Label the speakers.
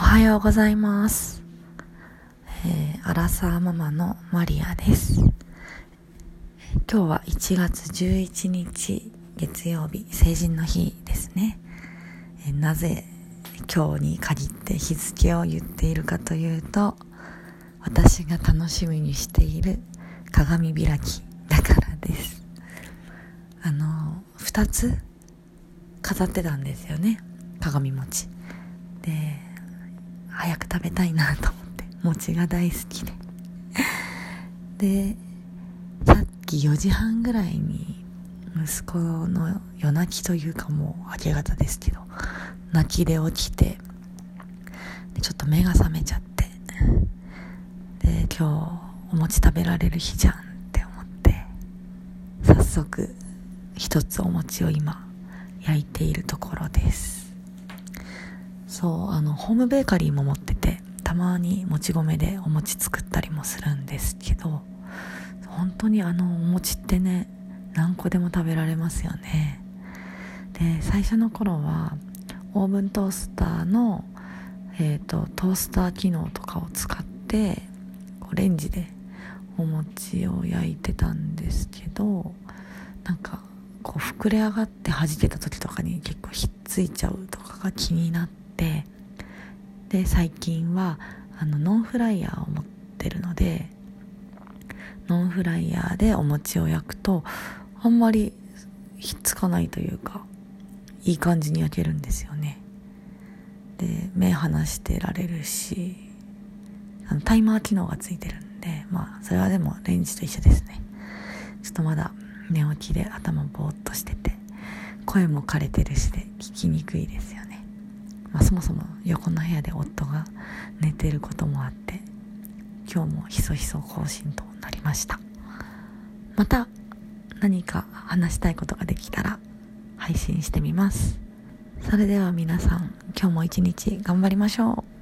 Speaker 1: おはようございます。えー、アラサーママのマリアです。今日は1月11日月曜日、成人の日ですね。えー、なぜ今日に限って日付を言っているかというと、私が楽しみにしている鏡開きだからです。あの、二つ飾ってたんですよね。鏡餅。で、早く食べたいなと思って。餅が大好きで。でさっき4時半ぐらいに息子の夜泣きというかもう明け方ですけど泣きで起きてちょっと目が覚めちゃってで今日お餅食べられる日じゃんって思って早速一つお餅を今焼いているところです。そうあのホームベーカリーも持っててたまにもち米でお餅作ったりもするんですけど本当にあのお餅ってね何個でも食べられますよね。で最初の頃はオーブントースターの、えーと、トースター機能とかを使ってレンジでお餅を焼いてたんですけどなんかこう膨れ上がって弾けた時とかに結構ひっついちゃうとかが気になっててで最近はあのノンフライヤーを持ってるのでノンフライヤーでお餅を焼くとあんまりひっつかないというかいい感じに焼けるんですよね。で目離してられるしあのタイマー機能がついてるんでまあそれはでもレンジと一緒ですね。ちょっとまだ寝起きで頭ぼーっとしてて声も枯れてるしで聞きにくいですよね。まあ、そもそも横の部屋で夫が寝てることもあって今日もひそひそ更新となりました。また何か話したいことができたら配信してみます。それでは皆さん今日も一日頑張りましょう。